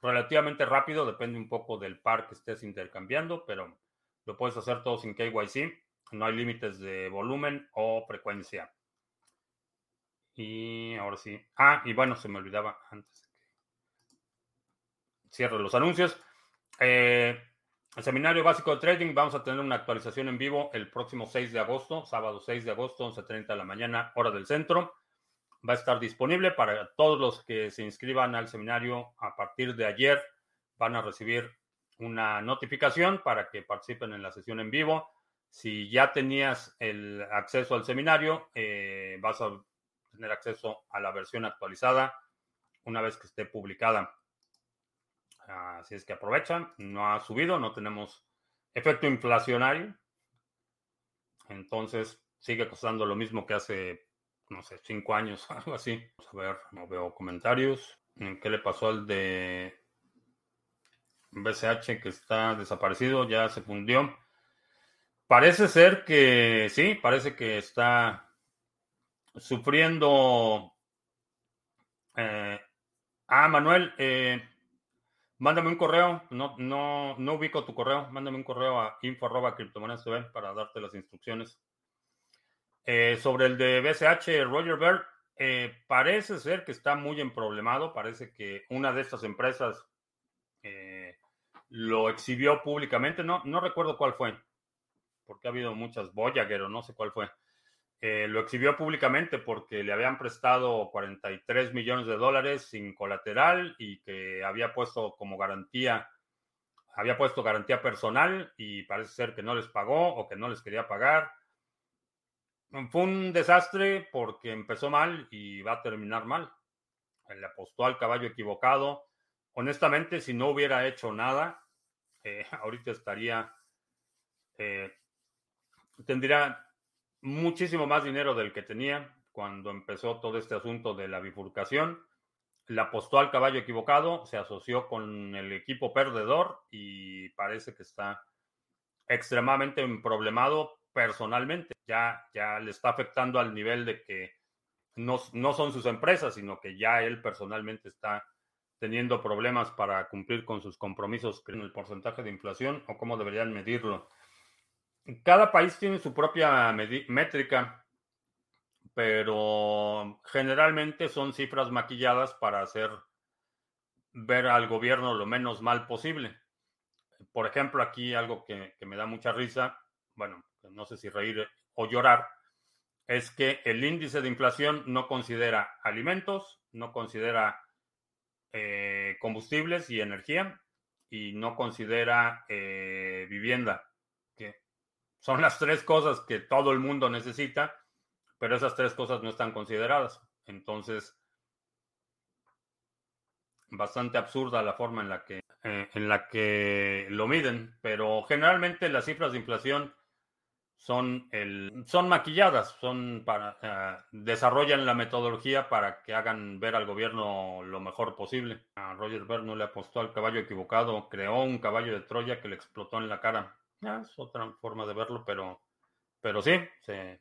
relativamente rápido, depende un poco del par que estés intercambiando, pero lo puedes hacer todo sin KYC. No hay límites de volumen o frecuencia. Y ahora sí. Ah, y bueno, se me olvidaba antes cierre los anuncios. Eh, el seminario básico de trading, vamos a tener una actualización en vivo el próximo 6 de agosto, sábado 6 de agosto, 11.30 de la mañana, hora del centro. Va a estar disponible para todos los que se inscriban al seminario a partir de ayer. Van a recibir una notificación para que participen en la sesión en vivo. Si ya tenías el acceso al seminario, eh, vas a tener acceso a la versión actualizada una vez que esté publicada. Así es que aprovechan. No ha subido, no tenemos efecto inflacionario. Entonces sigue costando lo mismo que hace, no sé, cinco años, [LAUGHS] algo así. Vamos a ver, no veo comentarios. ¿Qué le pasó al de BCH que está desaparecido? Ya se fundió. Parece ser que sí, parece que está sufriendo. Eh, ah, Manuel, eh, Mándame un correo, no, no, no ubico tu correo, mándame un correo a info para darte las instrucciones. Eh, sobre el de BCH, Roger Ver, eh, parece ser que está muy emproblemado, parece que una de estas empresas eh, lo exhibió públicamente, no, no recuerdo cuál fue, porque ha habido muchas Voyager o no sé cuál fue. Eh, lo exhibió públicamente porque le habían prestado 43 millones de dólares sin colateral y que había puesto como garantía, había puesto garantía personal y parece ser que no les pagó o que no les quería pagar. Fue un desastre porque empezó mal y va a terminar mal. Le apostó al caballo equivocado. Honestamente, si no hubiera hecho nada, eh, [LAUGHS] ahorita estaría, eh, tendría muchísimo más dinero del que tenía cuando empezó todo este asunto de la bifurcación. Le apostó al caballo equivocado, se asoció con el equipo perdedor y parece que está extremadamente problemado personalmente. Ya, ya le está afectando al nivel de que no, no son sus empresas, sino que ya él personalmente está teniendo problemas para cumplir con sus compromisos en el porcentaje de inflación o cómo deberían medirlo. Cada país tiene su propia métrica, pero generalmente son cifras maquilladas para hacer ver al gobierno lo menos mal posible. Por ejemplo, aquí algo que, me da mucha risa, bueno, no sé si reír o llorar, es que el índice de inflación no considera alimentos, no considera eh, combustibles y energía y no considera eh, vivienda. Son las tres cosas que todo el mundo necesita, pero esas tres cosas no están consideradas. Entonces, bastante absurda la forma en la que, eh, en la que lo miden, pero generalmente las cifras de inflación son, el, son maquilladas, son para, eh, desarrollan la metodología para que hagan ver al gobierno lo mejor posible. A Roger Ver no le apostó al caballo equivocado, creó un caballo de Troya que le explotó en la cara es otra forma de verlo, pero, pero sí, se,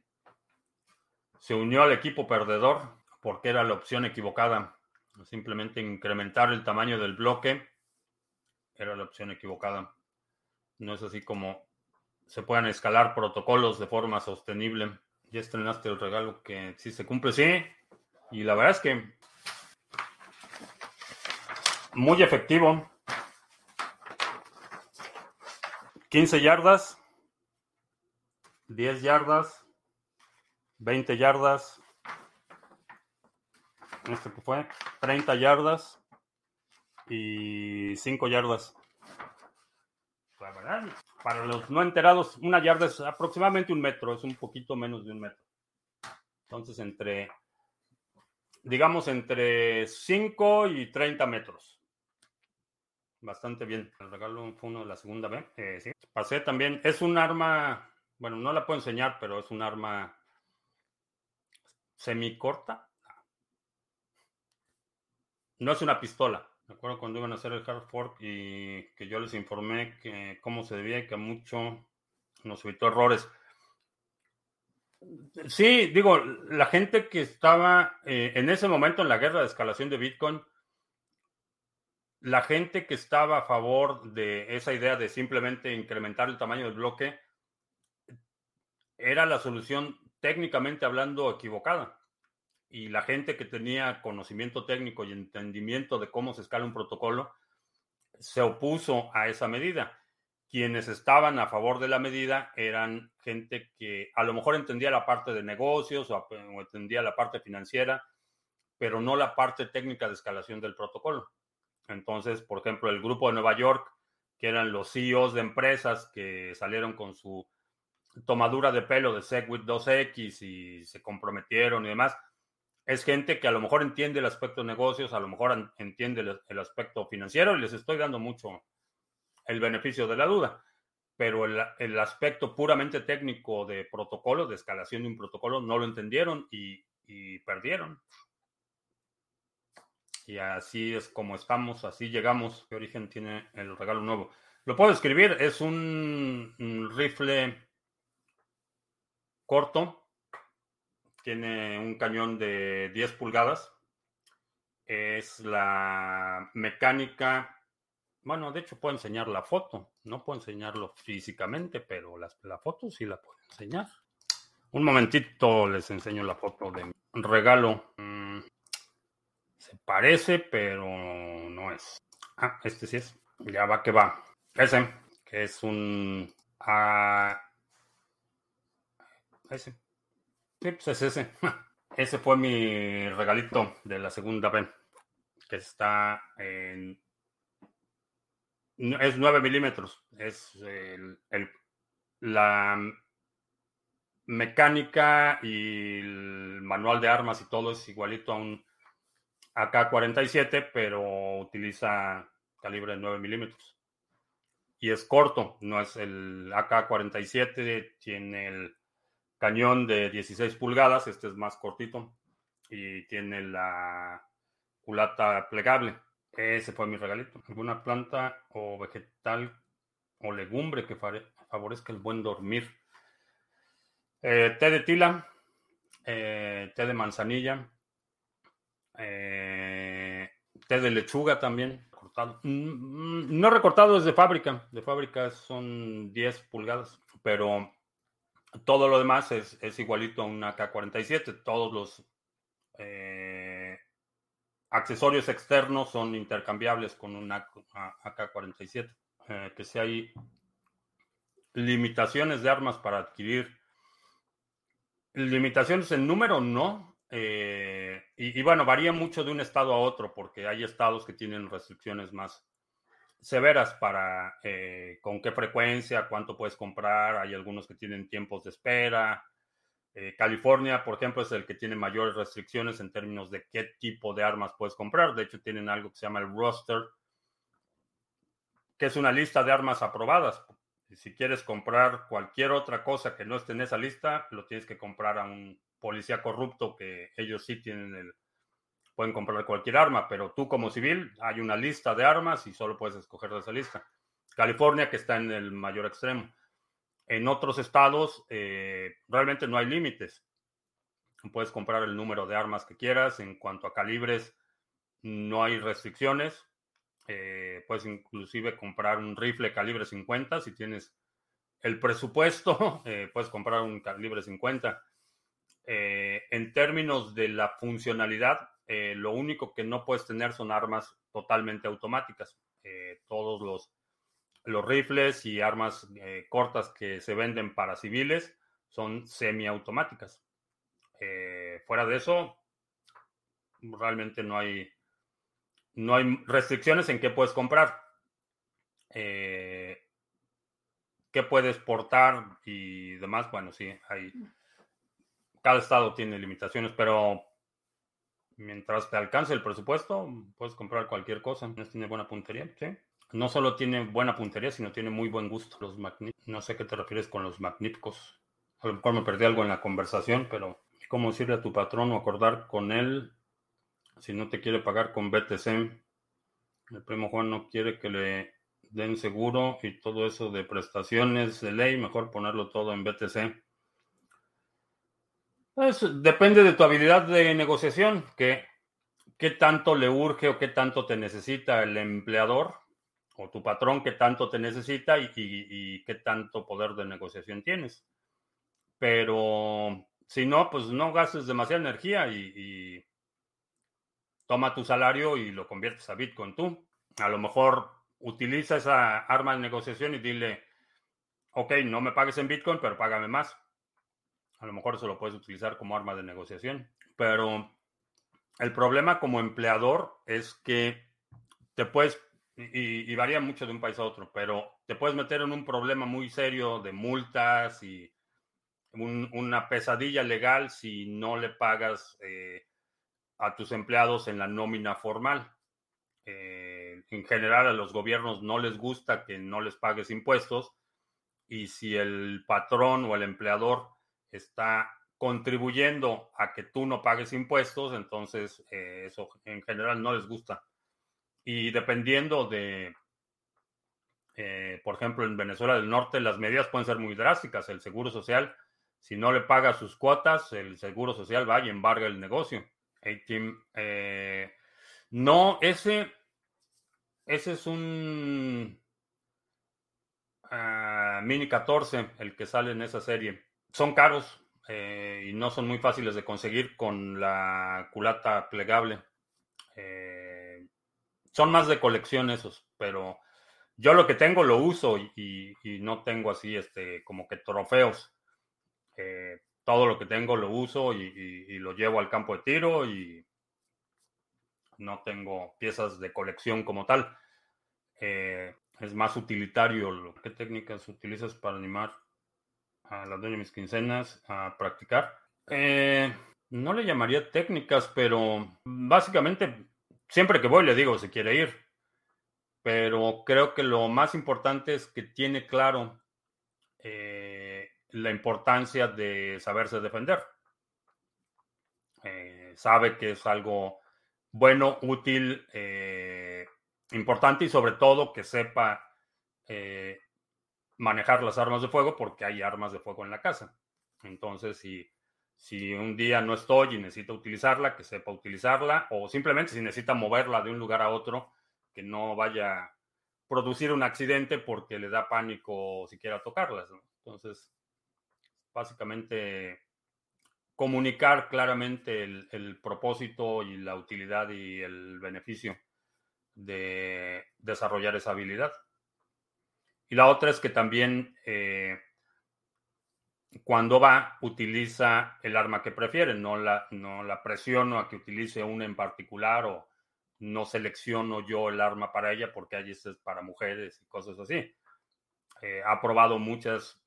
se unió al equipo perdedor porque era la opción equivocada. Simplemente incrementar el tamaño del bloque era la opción equivocada. No es así como se puedan escalar protocolos de forma sostenible. Ya estrenaste el regalo que sí se cumple, sí. Y la verdad es que muy efectivo. 15 yardas, 10 yardas, 20 yardas, este que fue 30 yardas y 5 yardas. La verdad, para los no enterados, una yarda es aproximadamente un metro, es un poquito menos de un metro. Entonces, entre, digamos, entre 5 y 30 metros. Bastante bien. El regalo fue uno de la segunda vez. Eh. Pasé también. Es un arma. Bueno, no la puedo enseñar, pero es un arma semicorta. No es una pistola. Me acuerdo cuando iban a hacer el hard fork y que yo les informé que cómo se debía y que mucho nos evitó errores. Sí, digo, la gente que estaba eh, en ese momento en la guerra de escalación de Bitcoin, la gente que estaba a favor de esa idea de simplemente incrementar el tamaño del bloque, era la solución técnicamente hablando equivocada. Y la gente que tenía conocimiento técnico y entendimiento de cómo se escala un protocolo, se opuso a esa medida quienes estaban a favor de la medida eran gente que a lo mejor entendía la parte de negocios o, entendía la parte financiera, pero no la parte técnica de escalación del protocolo. Entonces, por ejemplo, el grupo de Nueva York, que eran los CEOs de empresas que salieron con su tomadura de pelo de SegWit 2X y se comprometieron y demás, es gente que a lo mejor entiende el aspecto de negocios, a lo mejor entiende el aspecto financiero y les estoy dando mucho, el beneficio de la duda, pero el, aspecto puramente técnico de protocolo, de escalación de un protocolo, no lo entendieron y, perdieron. Y así es como estamos, así llegamos. ¿Qué origen tiene el regalo nuevo? Lo puedo escribir, es un, rifle corto, tiene un cañón de 10 pulgadas, es la mecánica bueno, de hecho puedo enseñar la foto. No puedo enseñarlo físicamente, pero la foto sí la puedo enseñar. Un momentito les enseño la foto de mi regalo. Se parece, pero no es. Ah, este sí es. Ya va que va. Ese, que es un... Ah, ese. Sí, pues es ese. [LAUGHS] Ese fue mi regalito de la segunda vez. Que está en es 9 milímetros. Es el, la mecánica y el manual de armas y todo es igualito a un AK-47, pero utiliza calibre de 9 milímetros. Y es corto, no es el AK-47, tiene el cañón de 16 pulgadas, este es más cortito, y tiene la culata plegable. Ese fue mi regalito. ¿Alguna planta o vegetal o legumbre que favorezca el buen dormir? Eh, té de tila, eh, té de manzanilla, eh, té de lechuga también, cortado. Mm, mm, no recortado desde fábrica, de fábrica son 10 pulgadas, pero todo lo demás es, es igualito a una K47. Todos los accesorios externos son intercambiables con un AK-47. Eh, que si hay limitaciones de armas para adquirir. Limitaciones en número, no. Eh, y, bueno, varía mucho de un estado a otro, porque hay estados que tienen restricciones más severas para eh, con qué frecuencia, cuánto puedes comprar. Hay algunos que tienen tiempos de espera. Eh, California, por ejemplo, es el que tiene mayores restricciones en términos de qué tipo de armas puedes comprar. De hecho, tienen algo que se llama el roster, que es una lista de armas aprobadas. Si quieres comprar cualquier otra cosa que no esté en esa lista, lo tienes que comprar a un policía corrupto que ellos sí tienen el, pueden comprar cualquier arma, pero tú como civil hay una lista de armas y solo puedes escoger de esa lista. California, que está en el mayor extremo. En otros estados eh, realmente no hay límites. Puedes comprar el número de armas que quieras. En cuanto a calibres, no hay restricciones. Eh, puedes inclusive comprar un rifle calibre 50 si tienes el presupuesto. [LAUGHS] Eh, puedes comprar un calibre 50. En términos de la funcionalidad, lo único que no puedes tener son armas totalmente automáticas. todos los los rifles y armas eh, cortas que se venden para civiles son semiautomáticas. Eh, fuera de eso, realmente no hay, no hay restricciones en qué puedes comprar. Eh, qué puedes portar y demás. Bueno, sí, hay. Cada estado tiene limitaciones, pero mientras te alcance el presupuesto, puedes comprar cualquier cosa. Tiene buena puntería, sí no solo tiene buena puntería, sino tiene muy buen gusto. Los no sé qué te refieres con los magníficos. A lo mejor me perdí algo en la conversación, pero cómo decirle a tu patrón o acordar con él si no te quiere pagar con BTC. El primo Juan no quiere que le den seguro y todo eso de prestaciones de ley, mejor ponerlo todo en BTC. Pues, depende de tu habilidad de negociación, que qué tanto le urge o qué tanto te necesita el empleador o tu patrón, qué tanto te necesita y, qué tanto poder de negociación tienes. Pero si no, pues no gastes demasiada energía y, toma tu salario y lo conviertes a Bitcoin tú. A lo mejor utiliza esa arma de negociación y dile, ok, no me pagues en Bitcoin, pero págame más. A lo mejor eso lo puedes utilizar como arma de negociación. Pero el problema como empleador es que te puedes, y, varía mucho de un país a otro, pero te puedes meter en un problema muy serio de multas y una pesadilla legal si no le pagas eh, a tus empleados en la nómina formal. Eh, en general a los gobiernos no les gusta que no les pagues impuestos y si el patrón o el empleador está contribuyendo a que tú no pagues impuestos, entonces eh, eso en general no les gusta. Y dependiendo de, eh, por ejemplo, en Venezuela del Norte, las medidas pueden ser muy drásticas. El Seguro Social, si no le paga sus cuotas, el Seguro Social va y embarga el negocio. Eh, no, ese, ese es un ah, Mini 14, el que sale en esa serie. Son caros, eh, y no son muy fáciles de conseguir con la culata plegable. Eh, son más de colección esos, pero yo lo que tengo lo uso y, no tengo así este como que trofeos. Eh, todo lo que tengo lo uso y, lo llevo al campo de tiro y no tengo piezas de colección como tal. es más utilitario. ¿Qué técnicas utilizas para animar a la dueña de mis quincenas a practicar. Eh, no le llamaría técnicas, pero básicamente siempre que voy le digo si quiere ir. Pero creo que lo más importante es que tiene claro eh, la importancia de saberse defender. Eh, sabe que es algo bueno, útil, importante y sobre todo que sepa manejar las armas de fuego porque hay armas de fuego en la casa. Entonces, si, si un día no estoy y necesita utilizarla, que sepa utilizarla, o simplemente si necesita moverla de un lugar a otro, que no vaya a producir un accidente porque le da pánico siquiera tocarlas. Entonces, básicamente comunicar claramente el, el, propósito y la utilidad y el beneficio de desarrollar esa habilidad. Y la otra es que también eh, cuando va, utiliza el arma que prefiere, no la, no la presiono a que utilice una en particular o no selecciono yo el arma para ella porque hay es para mujeres y cosas así. Eh, ha probado muchas,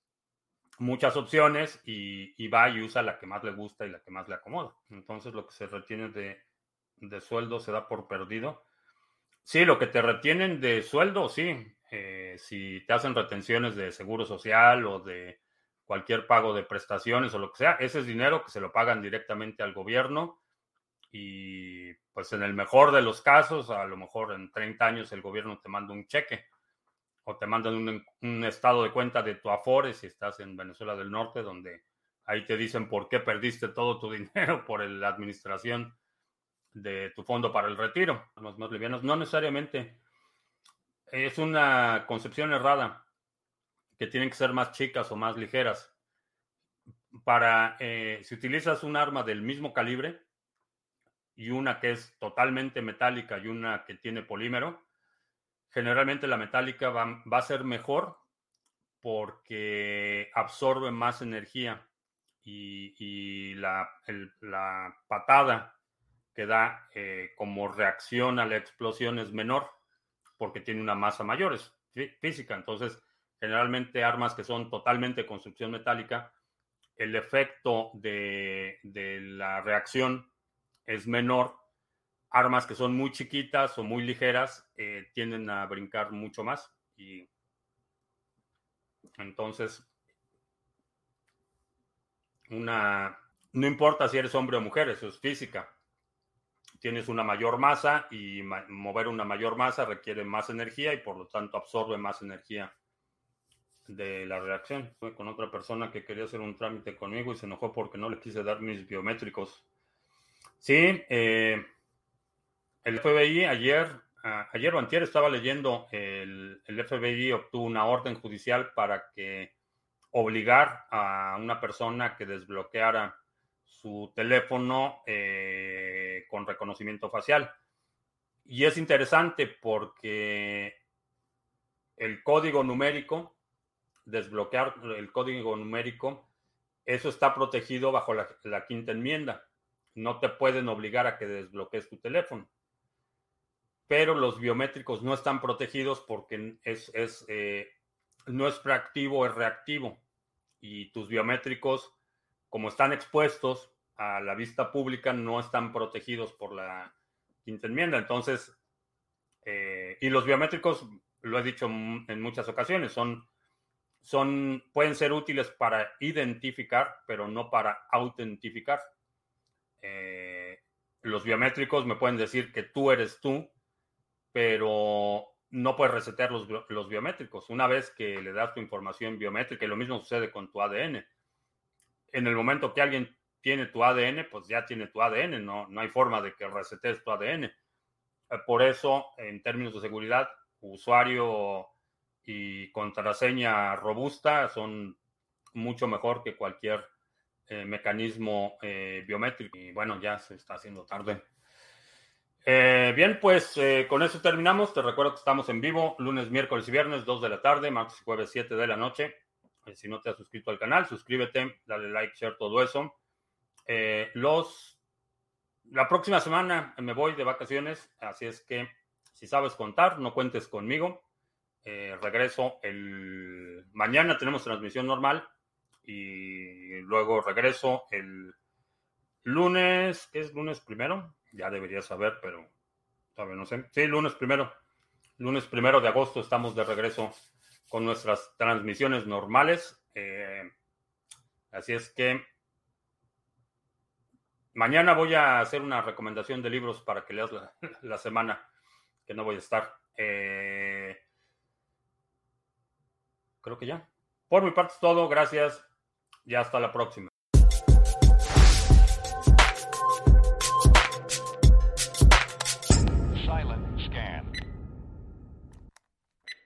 muchas opciones y, y, va y usa la que más le gusta y la que más le acomoda. Entonces lo que se retiene de, de sueldo se da por perdido. Sí, lo que te retienen de sueldo, sí. Eh, si te hacen retenciones de seguro social o de cualquier pago de prestaciones o lo que sea, ese es dinero que se lo pagan directamente al gobierno y pues en el mejor de los casos, a lo mejor en 30 años el gobierno te manda un cheque o te mandan un, un estado de cuenta de tu Afore si estás en Venezuela del Norte, donde ahí te dicen por qué perdiste todo tu [LAUGHS] dinero por la administración de tu fondo para el retiro. Los más livianos, no necesariamente es una concepción errada que tienen que ser más chicas o más ligeras. Para, eh, si utilizas un arma del mismo calibre y una que es totalmente metálica y una que tiene polímero, generalmente la metálica va, a ser mejor porque absorbe más energía y, la, la, patada que da eh, como reacción a la explosión es menor porque tiene una masa mayor, es física. Entonces, generalmente armas que son totalmente construcción metálica, el efecto de, la reacción es menor. Armas que son muy chiquitas o muy ligeras eh, tienden a brincar mucho más. Y entonces, una, no importa si eres hombre o mujer, eso es física. Tienes una mayor masa y mover una mayor masa requiere más energía y por lo tanto absorbe más energía de la reacción. Fue con otra persona que quería hacer un trámite conmigo y se enojó porque no le quise dar mis biométricos. Sí, eh, el FBI ayer, ayer o antier estaba leyendo, el, el FBI obtuvo una orden judicial para que obligar a una persona que desbloqueara su teléfono eh, con reconocimiento facial. Y es interesante porque el código numérico, desbloquear el código numérico, eso está protegido bajo la, quinta enmienda. No te pueden obligar a que desbloquees tu teléfono. Pero los biométricos no están protegidos porque es, es eh, no es proactivo, es reactivo. Y tus biométricos, como están expuestos a la vista pública, no están protegidos por la quinta enmienda. Entonces, eh, y los biométricos, lo he dicho en muchas ocasiones, son, son, pueden ser útiles para identificar, pero no para autentificar. Eh, los biométricos me pueden decir que tú eres tú, pero no puedes resetear los, los, biométricos. Una vez que le das tu información biométrica, y lo mismo sucede con tu ADN. En el momento que alguien tiene tu ADN, pues ya tiene tu ADN, no, no hay forma de que resetes tu ADN. Eh, por eso, en términos de seguridad, usuario y contraseña robusta son mucho mejor que cualquier eh, mecanismo eh, biométrico. Y bueno, ya se está haciendo tarde. Bien, pues con eso terminamos. Te recuerdo que estamos en vivo lunes, miércoles y viernes, 2 de la tarde, martes y jueves, 7 de la noche. Eh, si no te has suscrito al canal, suscríbete, dale like, share, todo eso. los, la próxima semana me voy de vacaciones, así es que si sabes contar, no cuentes conmigo. regreso el mañana, tenemos transmisión normal y luego regreso el lunes, ¿qué es lunes primero? ya debería saber, pero todavía no sé. Sí, lunes primero. Lunes primero de agosto estamos de regreso con nuestras transmisiones normales. Eh, así es que mañana voy a hacer una recomendación de libros para que leas [LAUGHS] la, semana que no voy a estar. Eh, creo que ya. Por mi parte es todo. Gracias y hasta la próxima.